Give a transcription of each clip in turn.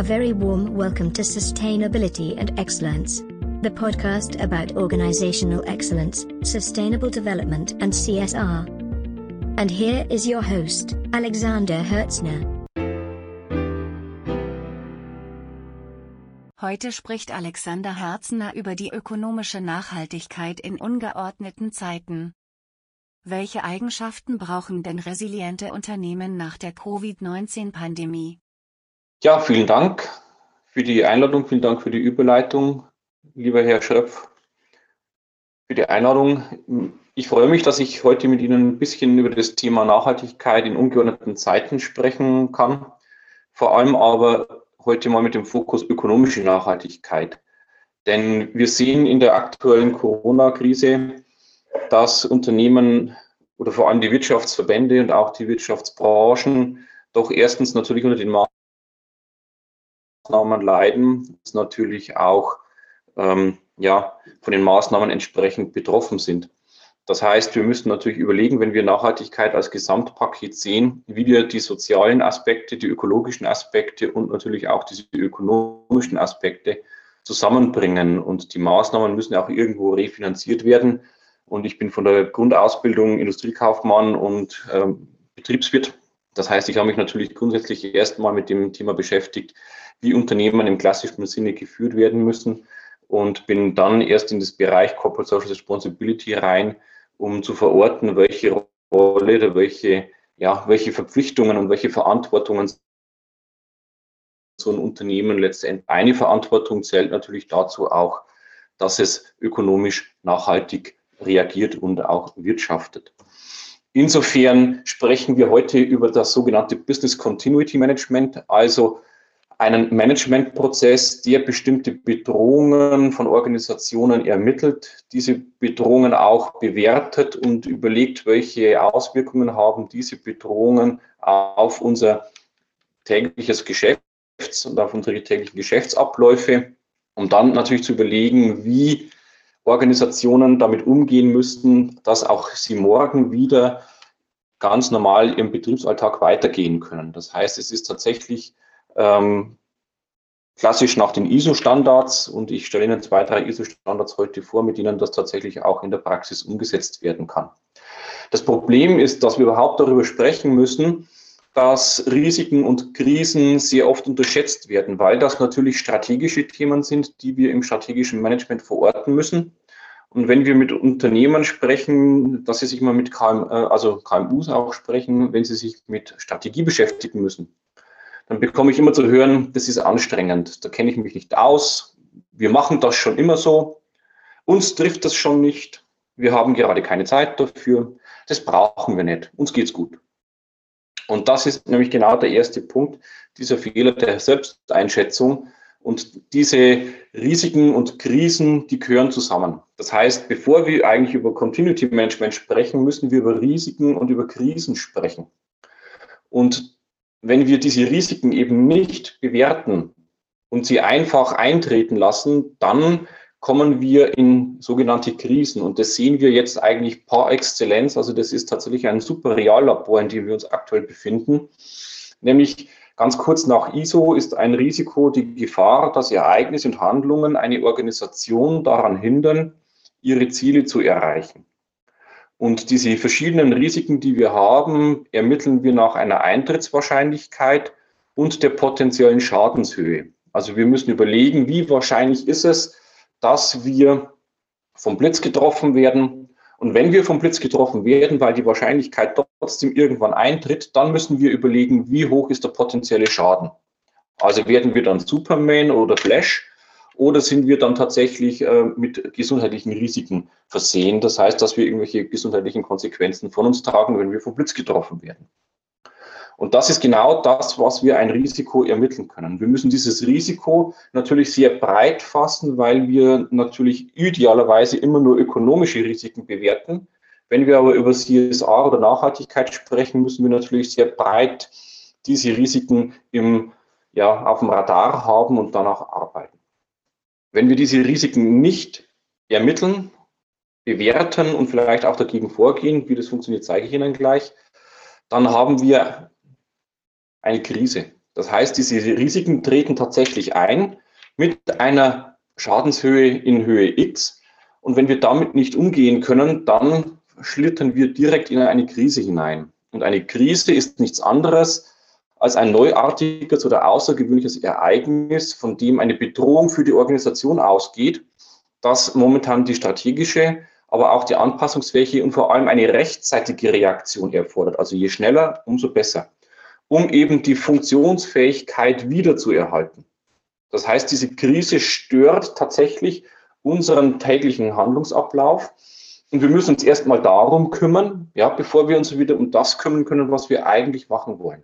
A very warm welcome to Sustainability and Excellence, the podcast about organizational excellence, sustainable development, and CSR. And here is your host, Alexander Hertzner. Heute spricht Alexander Herzner über die ökonomische Nachhaltigkeit in ungeordneten Zeiten. Welche Eigenschaften brauchen denn resiliente Unternehmen nach der Covid-19-Pandemie? Ja, vielen Dank für die Einladung, vielen Dank für die Überleitung, lieber Herr Schröpf, für die Einladung. Ich freue mich, dass ich heute mit Ihnen ein bisschen über das Thema Nachhaltigkeit in ungeordneten Zeiten sprechen kann. Vor allem aber heute mal mit dem Fokus ökonomische Nachhaltigkeit. Denn wir sehen in der aktuellen Corona-Krise, dass Unternehmen oder vor allem die Wirtschaftsverbände und auch die Wirtschaftsbranchen doch erstens natürlich unter den Maßnahmen leiden, natürlich auch ähm, ja, von den Maßnahmen entsprechend betroffen sind. Das heißt, wir müssen natürlich überlegen, wenn wir Nachhaltigkeit als Gesamtpaket sehen, wie wir die sozialen Aspekte, die ökologischen Aspekte und natürlich auch diese ökonomischen Aspekte zusammenbringen. Und die Maßnahmen müssen auch irgendwo refinanziert werden. Und ich bin von der Grundausbildung Industriekaufmann und ähm, Betriebswirt. Das heißt, ich habe mich natürlich grundsätzlich erstmal mit dem Thema beschäftigt, wie Unternehmen im klassischen Sinne geführt werden müssen und bin dann erst in das Bereich Corporate Social Responsibility rein, um zu verorten, welche Rolle oder welche, ja, welche Verpflichtungen und welche Verantwortungen so ein Unternehmen letztendlich. Eine Verantwortung zählt natürlich dazu auch, dass es ökonomisch nachhaltig reagiert und auch wirtschaftet. Insofern sprechen wir heute über das sogenannte Business Continuity Management, also einen Managementprozess, der bestimmte Bedrohungen von Organisationen ermittelt, diese Bedrohungen auch bewertet und überlegt, welche Auswirkungen haben diese Bedrohungen auf unser tägliches Geschäft und auf unsere täglichen Geschäftsabläufe, um dann natürlich zu überlegen, wie Organisationen damit umgehen müssten, dass auch sie morgen wieder ganz normal im Betriebsalltag weitergehen können. Das heißt, es ist tatsächlich ähm, klassisch nach den ISO-Standards und ich stelle Ihnen zwei, drei ISO-Standards heute vor, mit denen das tatsächlich auch in der Praxis umgesetzt werden kann. Das Problem ist, dass wir überhaupt darüber sprechen müssen, dass Risiken und Krisen sehr oft unterschätzt werden, weil das natürlich strategische Themen sind, die wir im strategischen Management verorten müssen. Und wenn wir mit Unternehmen sprechen, dass sie sich mal mit KM, äh, also KMUs auch sprechen, wenn sie sich mit Strategie beschäftigen müssen, dann bekomme ich immer zu hören, das ist anstrengend, da kenne ich mich nicht aus, wir machen das schon immer so, uns trifft das schon nicht, wir haben gerade keine Zeit dafür, das brauchen wir nicht, uns geht's gut. Und das ist nämlich genau der erste Punkt, dieser Fehler der Selbsteinschätzung. Und diese Risiken und Krisen, die gehören zusammen. Das heißt, bevor wir eigentlich über Continuity Management sprechen, müssen wir über Risiken und über Krisen sprechen. Und wenn wir diese Risiken eben nicht bewerten und sie einfach eintreten lassen, dann kommen wir in sogenannte Krisen. Und das sehen wir jetzt eigentlich par excellence. Also das ist tatsächlich ein super Reallabor, in dem wir uns aktuell befinden. Nämlich ganz kurz nach ISO ist ein Risiko die Gefahr, dass Ereignisse und Handlungen eine Organisation daran hindern, ihre Ziele zu erreichen. Und diese verschiedenen Risiken, die wir haben, ermitteln wir nach einer Eintrittswahrscheinlichkeit und der potenziellen Schadenshöhe. Also wir müssen überlegen, wie wahrscheinlich ist es, dass wir vom Blitz getroffen werden. Und wenn wir vom Blitz getroffen werden, weil die Wahrscheinlichkeit trotzdem irgendwann eintritt, dann müssen wir überlegen, wie hoch ist der potenzielle Schaden. Also werden wir dann Superman oder Flash oder sind wir dann tatsächlich äh, mit gesundheitlichen Risiken versehen? Das heißt, dass wir irgendwelche gesundheitlichen Konsequenzen von uns tragen, wenn wir vom Blitz getroffen werden. Und das ist genau das, was wir ein Risiko ermitteln können. Wir müssen dieses Risiko natürlich sehr breit fassen, weil wir natürlich idealerweise immer nur ökonomische Risiken bewerten. Wenn wir aber über CSR oder Nachhaltigkeit sprechen, müssen wir natürlich sehr breit diese Risiken im, ja, auf dem Radar haben und danach arbeiten. Wenn wir diese Risiken nicht ermitteln, bewerten und vielleicht auch dagegen vorgehen, wie das funktioniert, zeige ich Ihnen gleich, dann haben wir eine Krise. Das heißt, diese Risiken treten tatsächlich ein mit einer Schadenshöhe in Höhe X. Und wenn wir damit nicht umgehen können, dann schlittern wir direkt in eine Krise hinein. Und eine Krise ist nichts anderes als ein neuartiges oder außergewöhnliches Ereignis, von dem eine Bedrohung für die Organisation ausgeht, das momentan die strategische, aber auch die anpassungsfähige und vor allem eine rechtzeitige Reaktion erfordert. Also je schneller, umso besser, um eben die Funktionsfähigkeit wiederzuerhalten. Das heißt, diese Krise stört tatsächlich unseren täglichen Handlungsablauf. Und wir müssen uns erstmal darum kümmern, ja, bevor wir uns wieder um das kümmern können, was wir eigentlich machen wollen.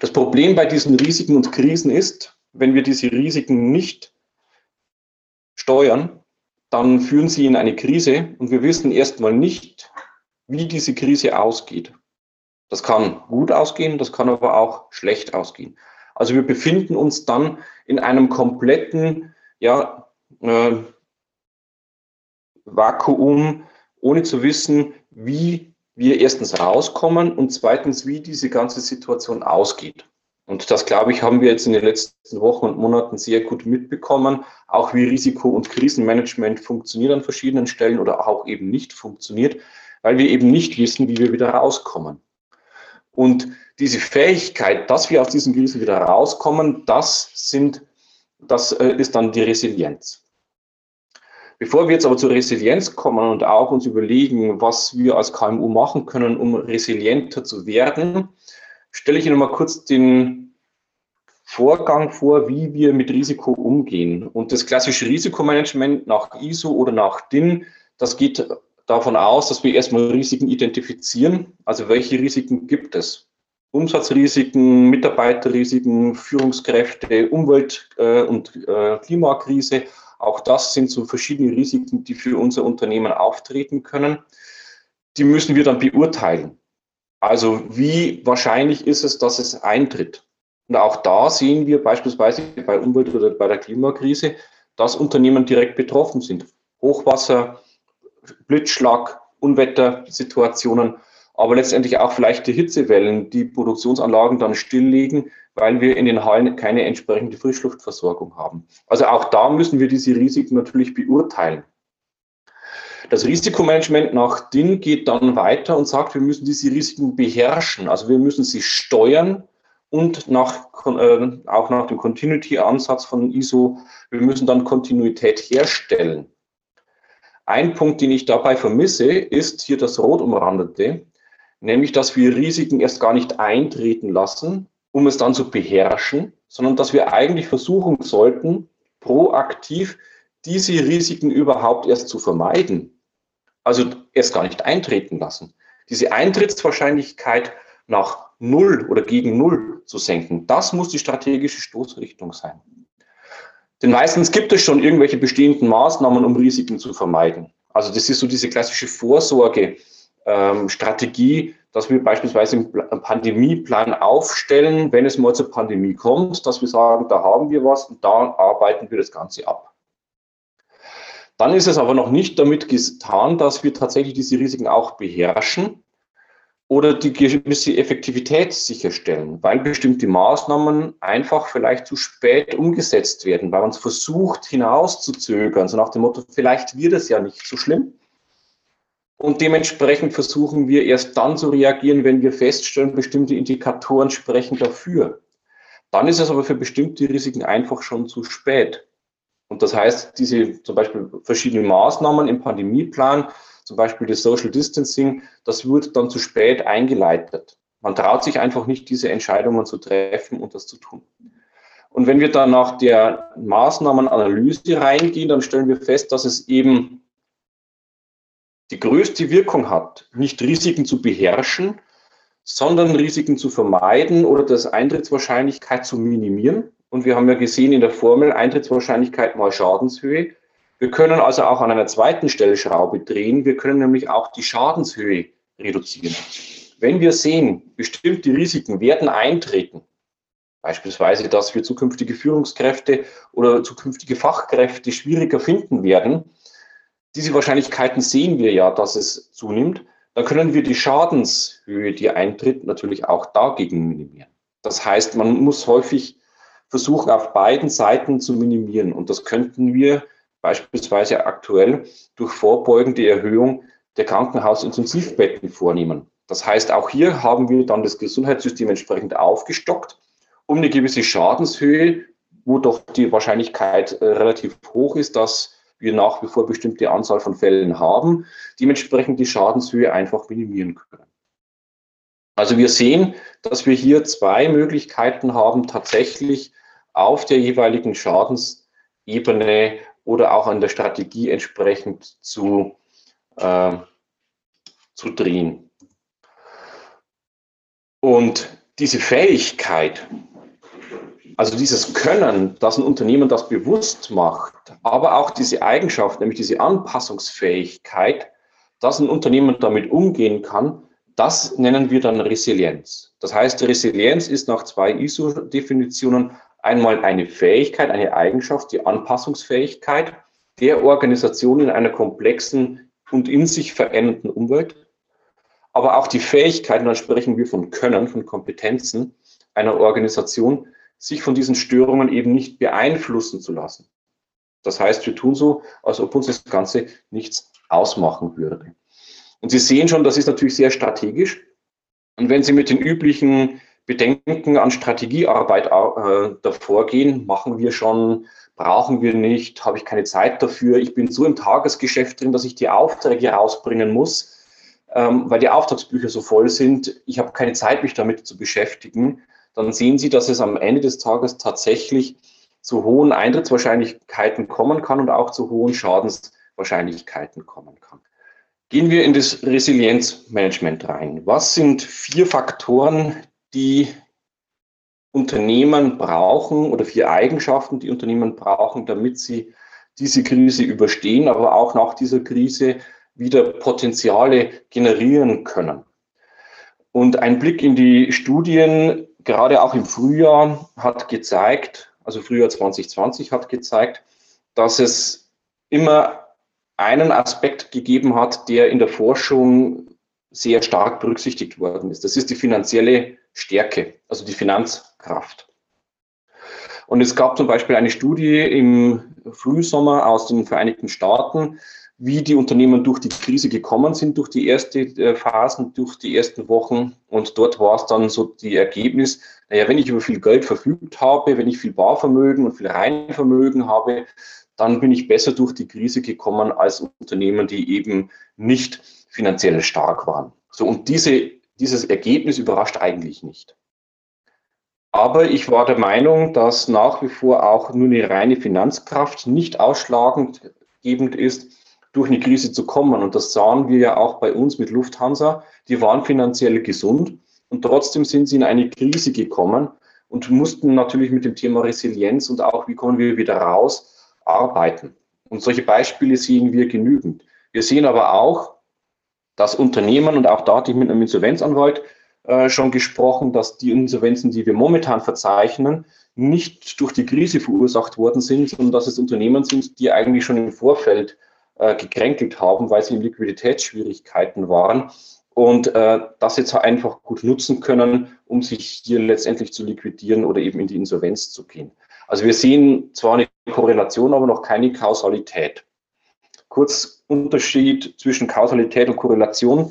Das Problem bei diesen Risiken und Krisen ist, wenn wir diese Risiken nicht steuern, dann führen sie in eine Krise und wir wissen erstmal nicht, wie diese Krise ausgeht. Das kann gut ausgehen, das kann aber auch schlecht ausgehen. Also wir befinden uns dann in einem kompletten ja, äh, Vakuum, ohne zu wissen, wie wir erstens rauskommen und zweitens, wie diese ganze Situation ausgeht. Und das, glaube ich, haben wir jetzt in den letzten Wochen und Monaten sehr gut mitbekommen, auch wie Risiko- und Krisenmanagement funktioniert an verschiedenen Stellen oder auch eben nicht funktioniert, weil wir eben nicht wissen, wie wir wieder rauskommen. Und diese Fähigkeit, dass wir aus diesen Krisen wieder rauskommen, das sind, das äh, ist dann die Resilienz. Bevor wir jetzt aber zur Resilienz kommen und auch uns überlegen, was wir als KMU machen können, um resilienter zu werden, stelle ich Ihnen mal kurz den Vorgang vor, wie wir mit Risiko umgehen. Und das klassische Risikomanagement nach ISO oder nach DIN, das geht davon aus, dass wir erstmal Risiken identifizieren. Also welche Risiken gibt es? Umsatzrisiken, Mitarbeiterrisiken, Führungskräfte, Umwelt- äh, und äh, Klimakrise auch das sind so verschiedene Risiken, die für unser Unternehmen auftreten können. Die müssen wir dann beurteilen. Also wie wahrscheinlich ist es, dass es eintritt? Und auch da sehen wir beispielsweise bei Umwelt- oder bei der Klimakrise, dass Unternehmen direkt betroffen sind. Hochwasser, Blitzschlag, Unwettersituationen aber letztendlich auch vielleicht die Hitzewellen, die Produktionsanlagen dann stilllegen, weil wir in den Hallen keine entsprechende Frischluftversorgung haben. Also auch da müssen wir diese Risiken natürlich beurteilen. Das Risikomanagement nach DIN geht dann weiter und sagt, wir müssen diese Risiken beherrschen. Also wir müssen sie steuern und nach, äh, auch nach dem Continuity-Ansatz von ISO, wir müssen dann Kontinuität herstellen. Ein Punkt, den ich dabei vermisse, ist hier das rot umrandete nämlich dass wir Risiken erst gar nicht eintreten lassen, um es dann zu beherrschen, sondern dass wir eigentlich versuchen sollten, proaktiv diese Risiken überhaupt erst zu vermeiden. Also erst gar nicht eintreten lassen. Diese Eintrittswahrscheinlichkeit nach Null oder gegen Null zu senken, das muss die strategische Stoßrichtung sein. Denn meistens gibt es schon irgendwelche bestehenden Maßnahmen, um Risiken zu vermeiden. Also das ist so diese klassische Vorsorge, ähm, dass wir beispielsweise einen Pandemieplan aufstellen, wenn es mal zur Pandemie kommt, dass wir sagen, da haben wir was und da arbeiten wir das Ganze ab. Dann ist es aber noch nicht damit getan, dass wir tatsächlich diese Risiken auch beherrschen oder die gewisse Effektivität sicherstellen, weil bestimmte Maßnahmen einfach vielleicht zu spät umgesetzt werden, weil man es versucht hinauszuzögern, so nach dem Motto, vielleicht wird es ja nicht so schlimm. Und dementsprechend versuchen wir erst dann zu reagieren, wenn wir feststellen, bestimmte Indikatoren sprechen dafür. Dann ist es aber für bestimmte Risiken einfach schon zu spät. Und das heißt, diese zum Beispiel verschiedene Maßnahmen im Pandemieplan, zum Beispiel das Social Distancing, das wird dann zu spät eingeleitet. Man traut sich einfach nicht, diese Entscheidungen zu treffen und das zu tun. Und wenn wir dann nach der Maßnahmenanalyse reingehen, dann stellen wir fest, dass es eben die größte Wirkung hat, nicht Risiken zu beherrschen, sondern Risiken zu vermeiden oder das Eintrittswahrscheinlichkeit zu minimieren. Und wir haben ja gesehen in der Formel Eintrittswahrscheinlichkeit mal Schadenshöhe. Wir können also auch an einer zweiten Stellschraube drehen. Wir können nämlich auch die Schadenshöhe reduzieren. Wenn wir sehen, bestimmte Risiken werden eintreten, beispielsweise, dass wir zukünftige Führungskräfte oder zukünftige Fachkräfte schwieriger finden werden, diese Wahrscheinlichkeiten sehen wir ja, dass es zunimmt. Dann können wir die Schadenshöhe, die eintritt, natürlich auch dagegen minimieren. Das heißt, man muss häufig versuchen, auf beiden Seiten zu minimieren. Und das könnten wir beispielsweise aktuell durch vorbeugende Erhöhung der Krankenhausintensivbetten vornehmen. Das heißt, auch hier haben wir dann das Gesundheitssystem entsprechend aufgestockt, um eine gewisse Schadenshöhe, wo doch die Wahrscheinlichkeit äh, relativ hoch ist, dass wir nach wie vor bestimmte Anzahl von Fällen haben, dementsprechend die Schadenshöhe einfach minimieren können. Also wir sehen, dass wir hier zwei Möglichkeiten haben, tatsächlich auf der jeweiligen Schadensebene oder auch an der Strategie entsprechend zu, äh, zu drehen. Und diese Fähigkeit, also dieses Können, dass ein Unternehmen das bewusst macht, aber auch diese Eigenschaft, nämlich diese Anpassungsfähigkeit, dass ein Unternehmen damit umgehen kann, das nennen wir dann Resilienz. Das heißt, Resilienz ist nach zwei ISO-Definitionen einmal eine Fähigkeit, eine Eigenschaft, die Anpassungsfähigkeit der Organisation in einer komplexen und in sich verändernden Umwelt, aber auch die Fähigkeit, und dann sprechen wir von Können, von Kompetenzen einer Organisation, sich von diesen Störungen eben nicht beeinflussen zu lassen. Das heißt, wir tun so, als ob uns das Ganze nichts ausmachen würde. Und Sie sehen schon, das ist natürlich sehr strategisch. Und wenn Sie mit den üblichen Bedenken an Strategiearbeit äh, davor gehen, machen wir schon, brauchen wir nicht, habe ich keine Zeit dafür, ich bin so im Tagesgeschäft drin, dass ich die Aufträge rausbringen muss, ähm, weil die Auftragsbücher so voll sind, ich habe keine Zeit, mich damit zu beschäftigen, dann sehen Sie, dass es am Ende des Tages tatsächlich zu hohen Eintrittswahrscheinlichkeiten kommen kann und auch zu hohen Schadenswahrscheinlichkeiten kommen kann. Gehen wir in das Resilienzmanagement rein. Was sind vier Faktoren, die Unternehmen brauchen oder vier Eigenschaften, die Unternehmen brauchen, damit sie diese Krise überstehen, aber auch nach dieser Krise wieder Potenziale generieren können? Und ein Blick in die Studien, gerade auch im Frühjahr, hat gezeigt, also Frühjahr 2020 hat gezeigt, dass es immer einen Aspekt gegeben hat, der in der Forschung sehr stark berücksichtigt worden ist. Das ist die finanzielle Stärke, also die Finanzkraft. Und es gab zum Beispiel eine Studie im Frühsommer aus den Vereinigten Staaten, wie die Unternehmen durch die Krise gekommen sind, durch die ersten äh, Phasen, durch die ersten Wochen. Und dort war es dann so die Ergebnis, naja, wenn ich über viel Geld verfügt habe, wenn ich viel Barvermögen und viel Reinvermögen habe, dann bin ich besser durch die Krise gekommen als Unternehmen, die eben nicht finanziell stark waren. So, und diese, dieses Ergebnis überrascht eigentlich nicht. Aber ich war der Meinung, dass nach wie vor auch nur eine reine Finanzkraft nicht ausschlaggebend ist, durch eine Krise zu kommen. Und das sahen wir ja auch bei uns mit Lufthansa. Die waren finanziell gesund und trotzdem sind sie in eine Krise gekommen und mussten natürlich mit dem Thema Resilienz und auch, wie kommen wir wieder raus, arbeiten. Und solche Beispiele sehen wir genügend. Wir sehen aber auch, dass Unternehmen, und auch da hatte ich mit einem Insolvenzanwalt äh, schon gesprochen, dass die Insolvenzen, die wir momentan verzeichnen, nicht durch die Krise verursacht worden sind, sondern dass es Unternehmen sind, die eigentlich schon im Vorfeld äh, gekränkelt haben, weil sie in Liquiditätsschwierigkeiten waren und äh, das jetzt einfach gut nutzen können, um sich hier letztendlich zu liquidieren oder eben in die Insolvenz zu gehen. Also wir sehen zwar eine Korrelation, aber noch keine Kausalität. Kurz Unterschied zwischen Kausalität und Korrelation.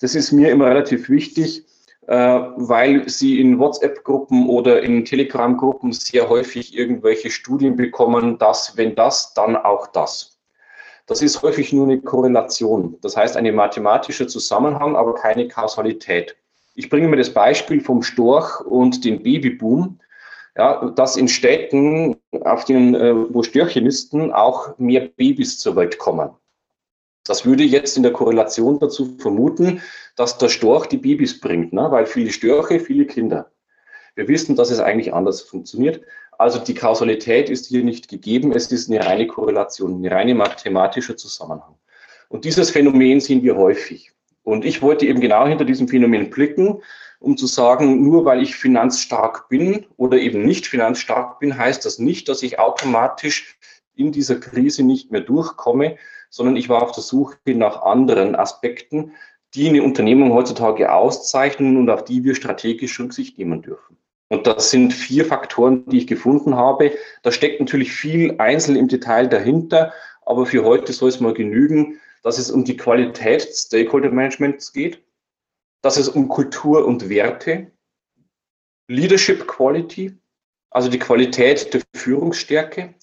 Das ist mir immer relativ wichtig, äh, weil Sie in WhatsApp-Gruppen oder in Telegram-Gruppen sehr häufig irgendwelche Studien bekommen, dass wenn das, dann auch das. Das ist häufig nur eine Korrelation. Das heißt, ein mathematischer Zusammenhang, aber keine Kausalität. Ich bringe mir das Beispiel vom Storch und dem Babyboom ja, dass in Städten, auf denen, äh, wo Störche nisten, auch mehr Babys zur Welt kommen. Das würde jetzt in der Korrelation dazu vermuten, dass der Storch die Babys bringt, ne? weil viele Störche, viele Kinder. Wir wissen, dass es eigentlich anders funktioniert. Also die Kausalität ist hier nicht gegeben, es ist eine reine Korrelation, eine reine mathematische Zusammenhang. Und dieses Phänomen sehen wir häufig. Und ich wollte eben genau hinter diesem Phänomen blicken um zu sagen, nur weil ich finanzstark bin oder eben nicht finanzstark bin, heißt das nicht, dass ich automatisch in dieser Krise nicht mehr durchkomme, sondern ich war auf der Suche nach anderen Aspekten, die eine Unternehmung heutzutage auszeichnen und auf die wir strategisch Rücksicht nehmen dürfen. Und das sind vier Faktoren, die ich gefunden habe. Da steckt natürlich viel einzeln im Detail dahinter, aber für heute soll es mal genügen, dass es um die Qualität des Stakeholder Managements geht, dass es um Kultur und Werte, Leadership Quality, also die Qualität der Führungsstärke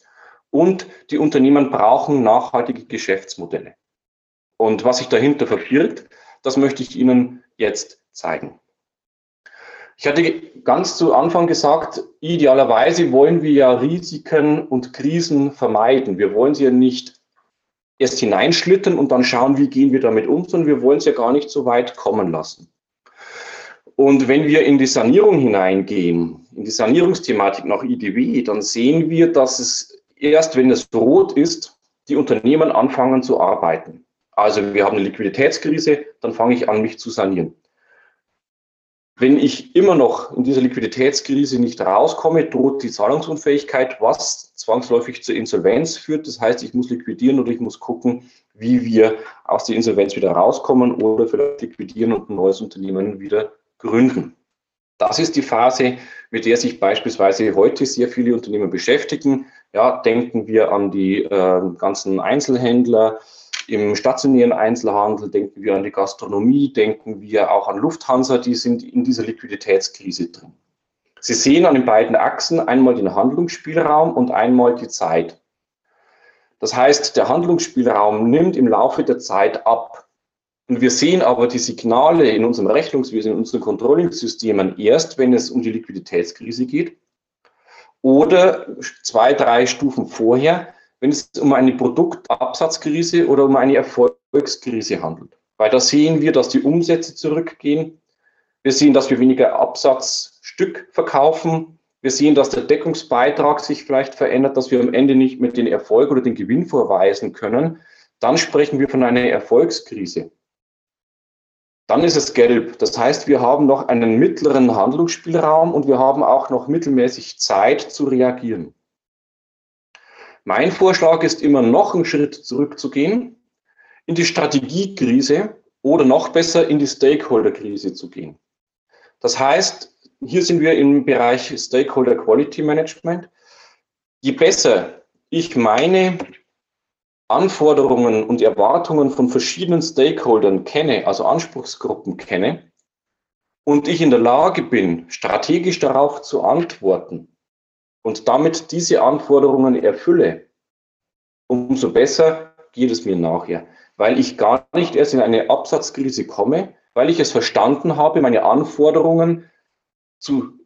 und die Unternehmen brauchen nachhaltige Geschäftsmodelle. Und was sich dahinter verbirgt, das möchte ich Ihnen jetzt zeigen. Ich hatte ganz zu Anfang gesagt, idealerweise wollen wir ja Risiken und Krisen vermeiden. Wir wollen sie ja nicht erst hineinschlittern und dann schauen, wie gehen wir damit um, sondern wir wollen es ja gar nicht so weit kommen lassen. Und wenn wir in die Sanierung hineingehen, in die Sanierungsthematik nach IDW, dann sehen wir, dass es erst, wenn es rot ist, die Unternehmen anfangen zu arbeiten. Also wir haben eine Liquiditätskrise, dann fange ich an, mich zu sanieren. Wenn ich immer noch in dieser Liquiditätskrise nicht rauskomme, droht die Zahlungsunfähigkeit, was zwangsläufig zur Insolvenz führt. Das heißt, ich muss liquidieren oder ich muss gucken, wie wir aus der Insolvenz wieder rauskommen oder vielleicht liquidieren und ein neues Unternehmen wieder gründen. Das ist die Phase, mit der sich beispielsweise heute sehr viele Unternehmen beschäftigen. Ja, denken wir an die äh, ganzen Einzelhändler, im stationären Einzelhandel, denken wir an die Gastronomie, denken wir auch an Lufthansa, die sind in dieser Liquiditätskrise drin. Sie sehen an den beiden Achsen einmal den Handlungsspielraum und einmal die Zeit. Das heißt, der Handlungsspielraum nimmt im Laufe der Zeit ab. Und wir sehen aber die Signale in unserem Rechnungswesen, in unseren Controlling-Systemen erst, wenn es um die Liquiditätskrise geht oder zwei, drei Stufen vorher, wenn es um eine Produktabsatzkrise oder um eine Erfolgskrise handelt. Weil da sehen wir, dass die Umsätze zurückgehen. Wir sehen, dass wir weniger Absatzstück verkaufen. Wir sehen, dass der Deckungsbeitrag sich vielleicht verändert, dass wir am Ende nicht mehr den Erfolg oder den Gewinn vorweisen können. Dann sprechen wir von einer Erfolgskrise. Dann ist es gelb. Das heißt, wir haben noch einen mittleren Handlungsspielraum und wir haben auch noch mittelmäßig Zeit zu reagieren. Mein Vorschlag ist immer noch einen Schritt zurückzugehen, in die Strategiekrise oder noch besser in die Stakeholder-Krise zu gehen. Das heißt, hier sind wir im Bereich Stakeholder Quality Management. Je besser ich meine Anforderungen und Erwartungen von verschiedenen Stakeholdern kenne, also Anspruchsgruppen kenne, und ich in der Lage bin, strategisch darauf zu antworten, und damit diese Anforderungen erfülle, umso besser geht es mir nachher, weil ich gar nicht erst in eine Absatzkrise komme, weil ich es verstanden habe, meine Anforderungen zu,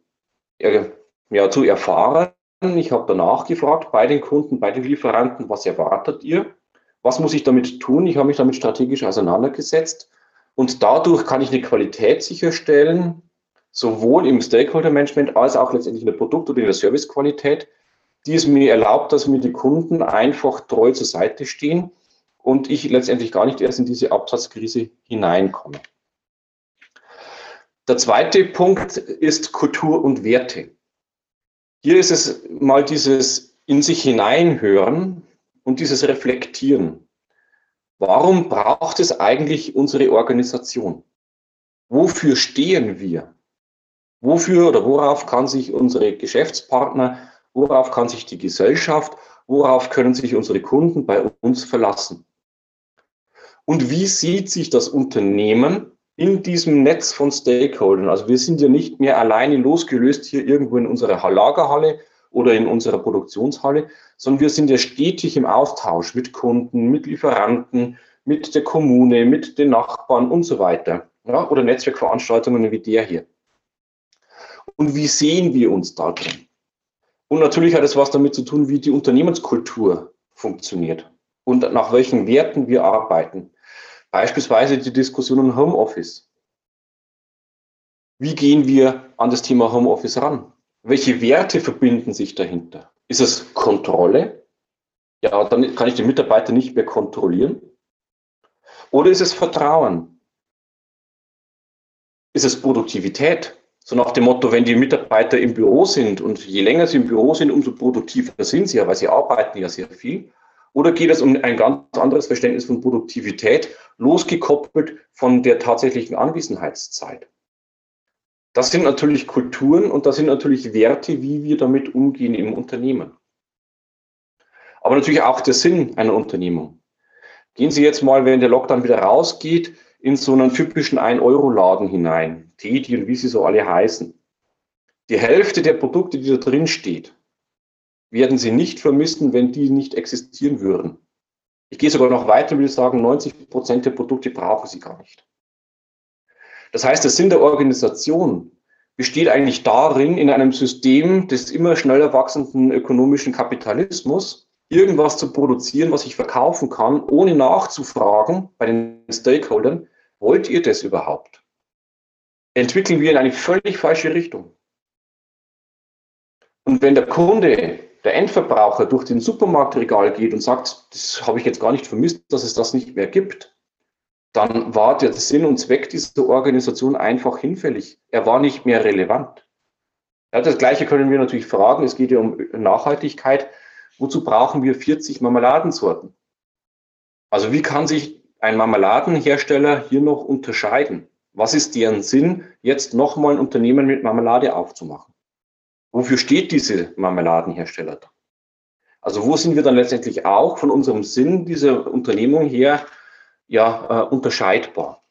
ja, zu erfahren. Ich habe danach gefragt bei den Kunden, bei den Lieferanten, was erwartet ihr? Was muss ich damit tun? Ich habe mich damit strategisch auseinandergesetzt und dadurch kann ich eine Qualität sicherstellen, sowohl im Stakeholder-Management als auch letztendlich in der Produkt- oder in der Servicequalität, die es mir erlaubt, dass mir die Kunden einfach treu zur Seite stehen und ich letztendlich gar nicht erst in diese Absatzkrise hineinkomme. Der zweite Punkt ist Kultur und Werte. Hier ist es mal dieses in sich hineinhören und dieses Reflektieren. Warum braucht es eigentlich unsere Organisation? Wofür stehen wir? Wofür oder worauf kann sich unsere Geschäftspartner, worauf kann sich die Gesellschaft, worauf können sich unsere Kunden bei uns verlassen? Und wie sieht sich das Unternehmen in diesem Netz von Stakeholdern? Also wir sind ja nicht mehr alleine losgelöst hier irgendwo in unserer Lagerhalle oder in unserer Produktionshalle, sondern wir sind ja stetig im Austausch mit Kunden, mit Lieferanten, mit der Kommune, mit den Nachbarn und so weiter. Ja, oder Netzwerkveranstaltungen wie der hier und wie sehen wir uns da drin? Und natürlich hat es was damit zu tun, wie die Unternehmenskultur funktioniert und nach welchen Werten wir arbeiten. Beispielsweise die Diskussion um Homeoffice. Wie gehen wir an das Thema Homeoffice ran? Welche Werte verbinden sich dahinter? Ist es Kontrolle? Ja, dann kann ich den Mitarbeiter nicht mehr kontrollieren. Oder ist es Vertrauen? Ist es Produktivität? So nach dem Motto, wenn die Mitarbeiter im Büro sind und je länger sie im Büro sind, umso produktiver sind sie ja, weil sie arbeiten ja sehr viel. Oder geht es um ein ganz anderes Verständnis von Produktivität, losgekoppelt von der tatsächlichen Anwesenheitszeit? Das sind natürlich Kulturen und das sind natürlich Werte, wie wir damit umgehen im Unternehmen. Aber natürlich auch der Sinn einer Unternehmung. Gehen Sie jetzt mal, wenn der Lockdown wieder rausgeht, in so einen typischen 1-Euro-Laden hinein, Teddy und wie sie so alle heißen. Die Hälfte der Produkte, die da drin steht, werden Sie nicht vermissen, wenn die nicht existieren würden. Ich gehe sogar noch weiter und würde sagen, 90 Prozent der Produkte brauchen Sie gar nicht. Das heißt, der Sinn der Organisation besteht eigentlich darin, in einem System des immer schneller wachsenden ökonomischen Kapitalismus irgendwas zu produzieren, was ich verkaufen kann, ohne nachzufragen bei den Stakeholdern, wollt ihr das überhaupt? Entwickeln wir in eine völlig falsche Richtung. Und wenn der Kunde, der Endverbraucher durch den Supermarktregal geht und sagt, das habe ich jetzt gar nicht vermisst, dass es das nicht mehr gibt, dann war der Sinn und Zweck dieser Organisation einfach hinfällig. Er war nicht mehr relevant. Ja, das Gleiche können wir natürlich fragen. Es geht ja um Nachhaltigkeit. Wozu brauchen wir 40 Marmeladensorten? Also wie kann sich ein Marmeladenhersteller hier noch unterscheiden? Was ist deren Sinn, jetzt nochmal ein Unternehmen mit Marmelade aufzumachen? Wofür steht diese Marmeladenhersteller? Also wo sind wir dann letztendlich auch von unserem Sinn dieser Unternehmung her ja, äh, unterscheidbar.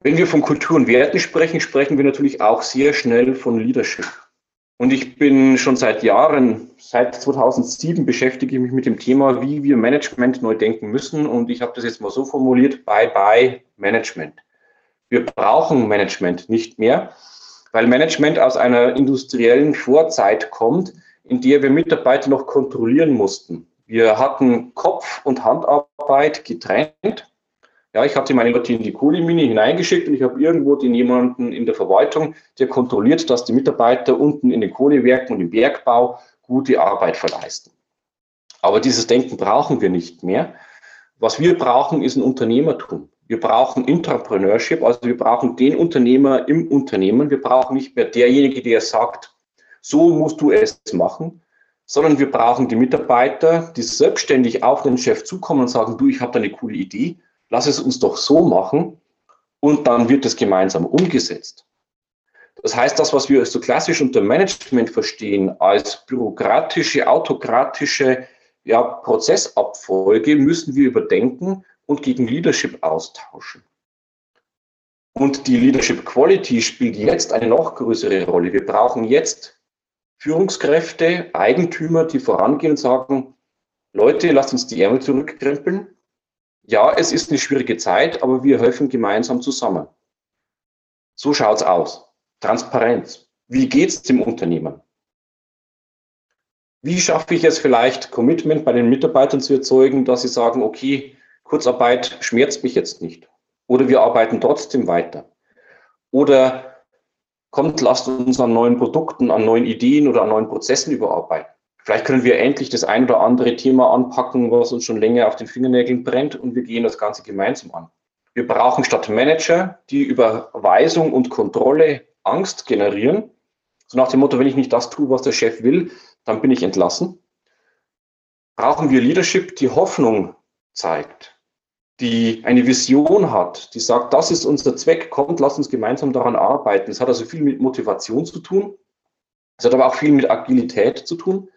Wenn wir von Kultur und Werten sprechen, sprechen wir natürlich auch sehr schnell von Leadership. Und ich bin schon seit Jahren, seit 2007 beschäftige ich mich mit dem Thema, wie wir Management neu denken müssen. Und ich habe das jetzt mal so formuliert, bye bye Management. Wir brauchen Management nicht mehr, weil Management aus einer industriellen Vorzeit kommt, in der wir Mitarbeiter noch kontrollieren mussten. Wir hatten Kopf- und Handarbeit getrennt. Ja, ich hatte meine Leute in die Kohlemine hineingeschickt und ich habe irgendwo den jemanden in der Verwaltung, der kontrolliert, dass die Mitarbeiter unten in den Kohlewerken und im Bergbau gute Arbeit verleisten. Aber dieses Denken brauchen wir nicht mehr. Was wir brauchen, ist ein Unternehmertum. Wir brauchen Entrepreneurship, also wir brauchen den Unternehmer im Unternehmen. Wir brauchen nicht mehr derjenige, der sagt, so musst du es machen, sondern wir brauchen die Mitarbeiter, die selbstständig auf den Chef zukommen und sagen, du, ich habe da eine coole Idee, lass es uns doch so machen und dann wird es gemeinsam umgesetzt. Das heißt, das, was wir so klassisch unter Management verstehen, als bürokratische, autokratische ja, Prozessabfolge, müssen wir überdenken und gegen Leadership austauschen. Und die Leadership Quality spielt jetzt eine noch größere Rolle. Wir brauchen jetzt Führungskräfte, Eigentümer, die vorangehen und sagen, Leute, lasst uns die Ärmel zurückkrempeln. Ja, es ist eine schwierige Zeit, aber wir helfen gemeinsam zusammen. So schaut's aus. Transparenz. Wie geht's dem Unternehmen? Wie schaffe ich es vielleicht, Commitment bei den Mitarbeitern zu erzeugen, dass sie sagen, okay, Kurzarbeit schmerzt mich jetzt nicht. Oder wir arbeiten trotzdem weiter. Oder kommt, lasst uns an neuen Produkten, an neuen Ideen oder an neuen Prozessen überarbeiten. Vielleicht können wir endlich das ein oder andere Thema anpacken, was uns schon länger auf den Fingernägeln brennt und wir gehen das Ganze gemeinsam an. Wir brauchen statt Manager, die über Weisung und Kontrolle Angst generieren. So nach dem Motto, wenn ich nicht das tue, was der Chef will, dann bin ich entlassen. Brauchen wir Leadership, die Hoffnung zeigt, die eine Vision hat, die sagt, das ist unser Zweck, kommt, lasst uns gemeinsam daran arbeiten. Es hat also viel mit Motivation zu tun. Es hat aber auch viel mit Agilität zu tun.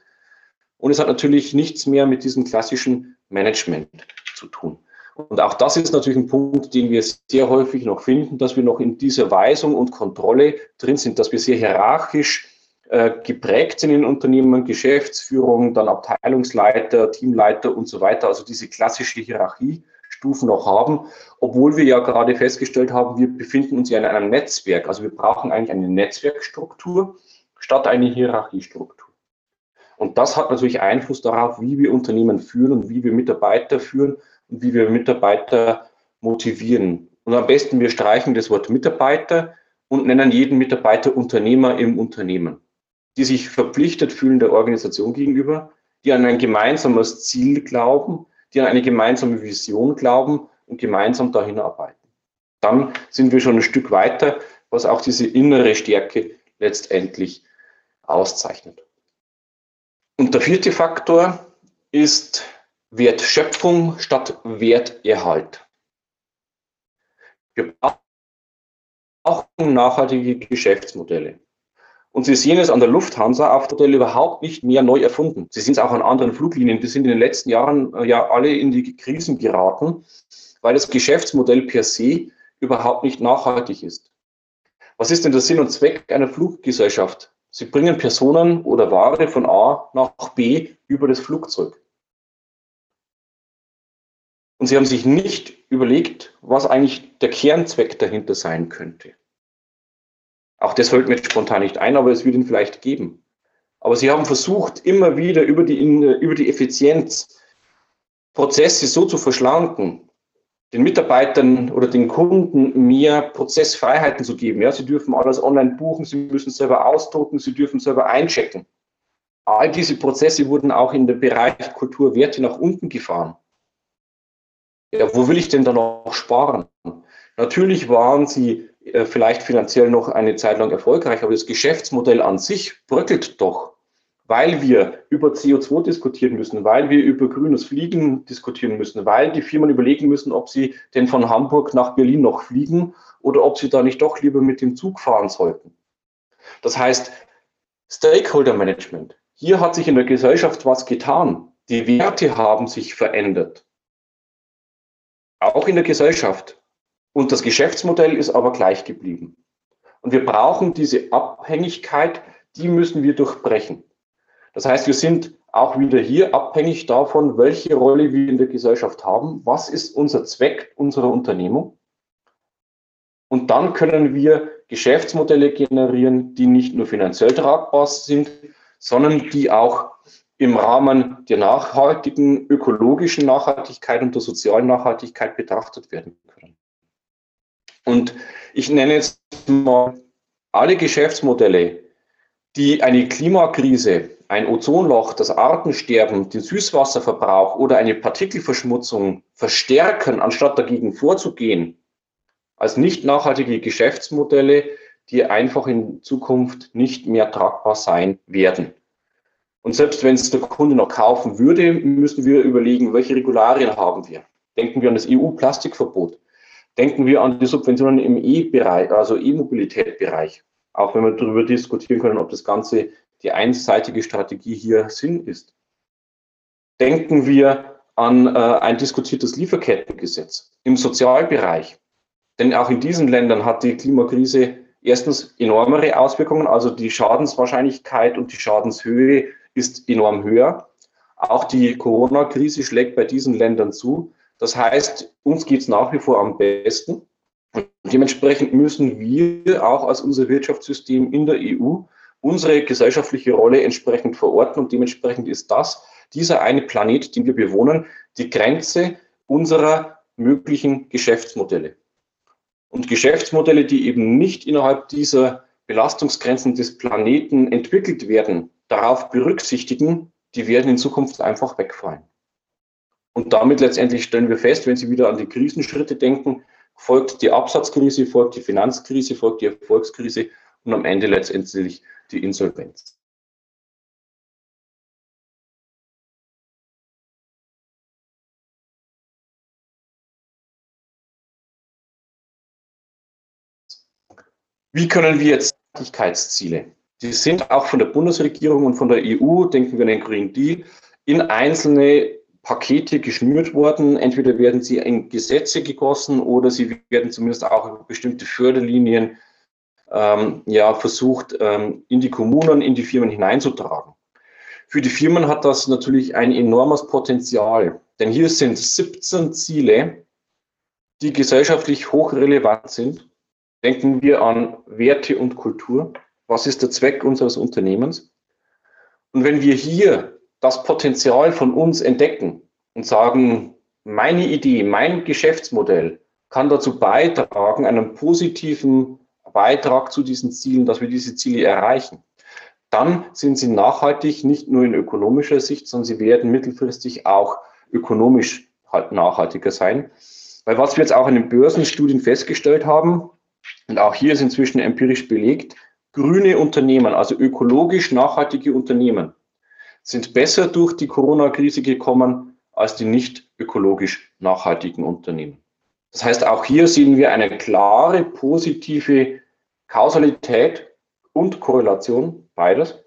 Und es hat natürlich nichts mehr mit diesem klassischen Management zu tun. Und auch das ist natürlich ein Punkt, den wir sehr häufig noch finden, dass wir noch in dieser Weisung und Kontrolle drin sind, dass wir sehr hierarchisch äh, geprägt sind in Unternehmen, Geschäftsführung, dann Abteilungsleiter, Teamleiter und so weiter, also diese klassische Hierarchie Stufen noch haben, obwohl wir ja gerade festgestellt haben, wir befinden uns ja in einem Netzwerk. Also wir brauchen eigentlich eine Netzwerkstruktur statt eine Hierarchiestruktur. Und das hat natürlich Einfluss darauf, wie wir Unternehmen führen und wie wir Mitarbeiter führen und wie wir Mitarbeiter motivieren. Und am besten wir streichen das Wort Mitarbeiter und nennen jeden Mitarbeiter Unternehmer im Unternehmen, die sich verpflichtet fühlen der Organisation gegenüber, die an ein gemeinsames Ziel glauben, die an eine gemeinsame Vision glauben und gemeinsam dahin arbeiten. Dann sind wir schon ein Stück weiter, was auch diese innere Stärke letztendlich auszeichnet. Und der vierte Faktor ist Wertschöpfung statt Werterhalt. Wir brauchen nachhaltige Geschäftsmodelle. Und Sie sehen es an der Lufthansa Stelle überhaupt nicht mehr neu erfunden. Sie sehen es auch an anderen Fluglinien. Die sind in den letzten Jahren äh, ja alle in die Krisen geraten, weil das Geschäftsmodell per se überhaupt nicht nachhaltig ist. Was ist denn der Sinn und Zweck einer Fluggesellschaft? Sie bringen Personen oder Ware von A nach B über das Flugzeug. Und sie haben sich nicht überlegt, was eigentlich der Kernzweck dahinter sein könnte. Auch das fällt mir spontan nicht ein, aber es wird ihn vielleicht geben. Aber sie haben versucht, immer wieder über die, über die Effizienz Prozesse so zu verschlanken, den Mitarbeitern oder den Kunden mehr Prozessfreiheiten zu geben. Ja, sie dürfen alles online buchen, sie müssen selber ausdrucken, sie dürfen selber einchecken. All diese Prozesse wurden auch in dem Bereich Kulturwerte nach unten gefahren. Ja, wo will ich denn da noch sparen? Natürlich waren sie äh, vielleicht finanziell noch eine Zeit lang erfolgreich, aber das Geschäftsmodell an sich bröckelt doch, weil wir über CO2 diskutieren müssen, weil wir über grünes Fliegen diskutieren müssen, weil die Firmen überlegen müssen, ob sie denn von Hamburg nach Berlin noch fliegen oder ob sie da nicht doch lieber mit dem Zug fahren sollten. Das heißt, Stakeholder Management. Hier hat sich in der Gesellschaft was getan. Die Werte haben sich verändert. Auch in der Gesellschaft. Und das Geschäftsmodell ist aber gleich geblieben. Und wir brauchen diese Abhängigkeit, die müssen wir durchbrechen. Das heißt, wir sind auch wieder hier abhängig davon, welche Rolle wir in der Gesellschaft haben. Was ist unser Zweck unserer Unternehmung? Und dann können wir Geschäftsmodelle generieren, die nicht nur finanziell tragbar sind, sondern die auch im Rahmen der nachhaltigen ökologischen Nachhaltigkeit und der sozialen Nachhaltigkeit betrachtet werden können. Und ich nenne jetzt mal alle Geschäftsmodelle, die eine Klimakrise, ein Ozonloch, das Artensterben, den Süßwasserverbrauch oder eine Partikelverschmutzung verstärken, anstatt dagegen vorzugehen, als nicht nachhaltige Geschäftsmodelle, die einfach in Zukunft nicht mehr tragbar sein werden. Und selbst wenn es der Kunde noch kaufen würde, müssen wir überlegen, welche Regularien haben wir. Denken wir an das EU-Plastikverbot. Denken wir an die Subventionen im E-Bereich, also E-Mobilität-Bereich. Auch wenn wir darüber diskutieren können, ob das Ganze die einseitige Strategie hier Sinn ist. Denken wir an äh, ein diskutiertes Lieferkettengesetz im Sozialbereich. Denn auch in diesen Ländern hat die Klimakrise erstens enormere Auswirkungen, also die Schadenswahrscheinlichkeit und die Schadenshöhe ist enorm höher. Auch die Corona-Krise schlägt bei diesen Ländern zu. Das heißt, uns geht es nach wie vor am besten. Und dementsprechend müssen wir auch als unser Wirtschaftssystem in der EU unsere gesellschaftliche Rolle entsprechend verorten. Und dementsprechend ist das, dieser eine Planet, den wir bewohnen, die Grenze unserer möglichen Geschäftsmodelle. Und Geschäftsmodelle, die eben nicht innerhalb dieser Belastungsgrenzen des Planeten entwickelt werden, darauf berücksichtigen, die werden in Zukunft einfach wegfallen. Und damit letztendlich stellen wir fest, wenn Sie wieder an die Krisenschritte denken, folgt die Absatzkrise, folgt die Finanzkrise, folgt die Erfolgskrise und am Ende letztendlich die Insolvenz. Wie können wir jetzt Nachhaltigkeitsziele, die sind auch von der Bundesregierung und von der EU, denken wir an den Green Deal, in einzelne Pakete geschnürt worden. Entweder werden sie in Gesetze gegossen oder sie werden zumindest auch über bestimmte Förderlinien ähm, ja, versucht, ähm, in die Kommunen, in die Firmen hineinzutragen. Für die Firmen hat das natürlich ein enormes Potenzial, denn hier sind 17 Ziele, die gesellschaftlich hochrelevant sind. Denken wir an Werte und Kultur. Was ist der Zweck unseres Unternehmens? Und wenn wir hier das Potenzial von uns entdecken und sagen, meine Idee, mein Geschäftsmodell kann dazu beitragen, einen positiven Beitrag zu diesen Zielen, dass wir diese Ziele erreichen, dann sind sie nachhaltig, nicht nur in ökonomischer Sicht, sondern sie werden mittelfristig auch ökonomisch halt nachhaltiger sein. Weil was wir jetzt auch in den Börsenstudien festgestellt haben, und auch hier ist inzwischen empirisch belegt, grüne Unternehmen, also ökologisch nachhaltige Unternehmen, sind besser durch die Corona-Krise gekommen als die nicht ökologisch nachhaltigen Unternehmen. Das heißt, auch hier sehen wir eine klare positive Kausalität und Korrelation, beides,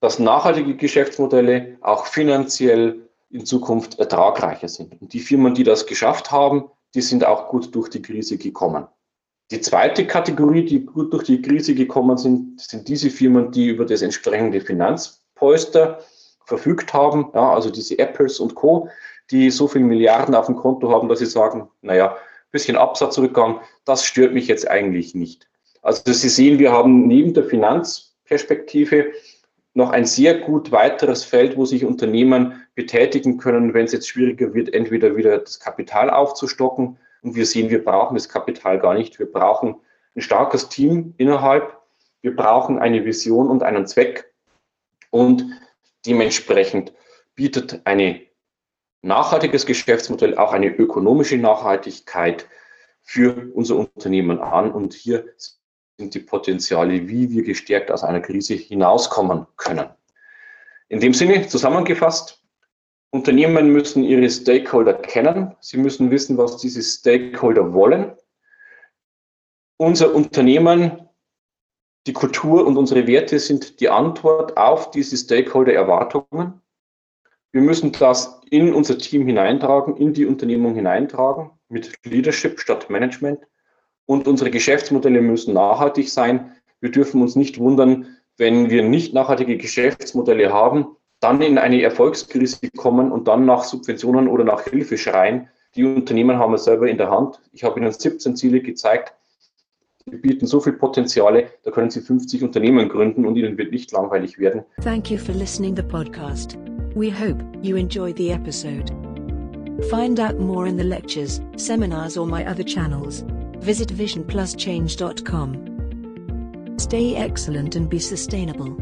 dass nachhaltige Geschäftsmodelle auch finanziell in Zukunft ertragreicher sind. Und die Firmen, die das geschafft haben, die sind auch gut durch die Krise gekommen. Die zweite Kategorie, die gut durch die Krise gekommen sind, sind diese Firmen, die über das entsprechende Finanzpolster verfügt haben, ja, also diese Apples und Co., die so viele Milliarden auf dem Konto haben, dass sie sagen, naja, bisschen Absatzrückgang, das stört mich jetzt eigentlich nicht. Also Sie sehen, wir haben neben der Finanzperspektive noch ein sehr gut weiteres Feld, wo sich Unternehmen betätigen können, wenn es jetzt schwieriger wird, entweder wieder das Kapital aufzustocken. Und wir sehen, wir brauchen das Kapital gar nicht. Wir brauchen ein starkes Team innerhalb. Wir brauchen eine Vision und einen Zweck. Und dementsprechend bietet eine nachhaltiges Geschäftsmodell auch eine ökonomische Nachhaltigkeit für unser Unternehmen an. Und hier sind die Potenziale, wie wir gestärkt aus einer Krise hinauskommen können. In dem Sinne zusammengefasst, Unternehmen müssen ihre Stakeholder kennen. Sie müssen wissen, was diese Stakeholder wollen. Unser Unternehmen, die Kultur und unsere Werte sind die Antwort auf diese Stakeholder-Erwartungen. Wir müssen das in unser Team hineintragen, in die Unternehmung hineintragen, mit Leadership statt Management. Und unsere Geschäftsmodelle müssen nachhaltig sein. Wir dürfen uns nicht wundern, wenn wir nicht nachhaltige Geschäftsmodelle haben, dann in eine Erfolgskrise kommen und dann nach Subventionen oder nach Hilfe schreien. Die Unternehmen haben es selber in der Hand. Ich habe Ihnen 17 Ziele gezeigt. Die bieten so viel Potenziale, da können Sie 50 Unternehmen gründen und Ihnen wird nicht langweilig werden. Thank you for listening the podcast. We hope you enjoyed the episode. Find out more in the lectures, seminars, or my other channels. Visit visionpluschange.com. Stay excellent and be sustainable.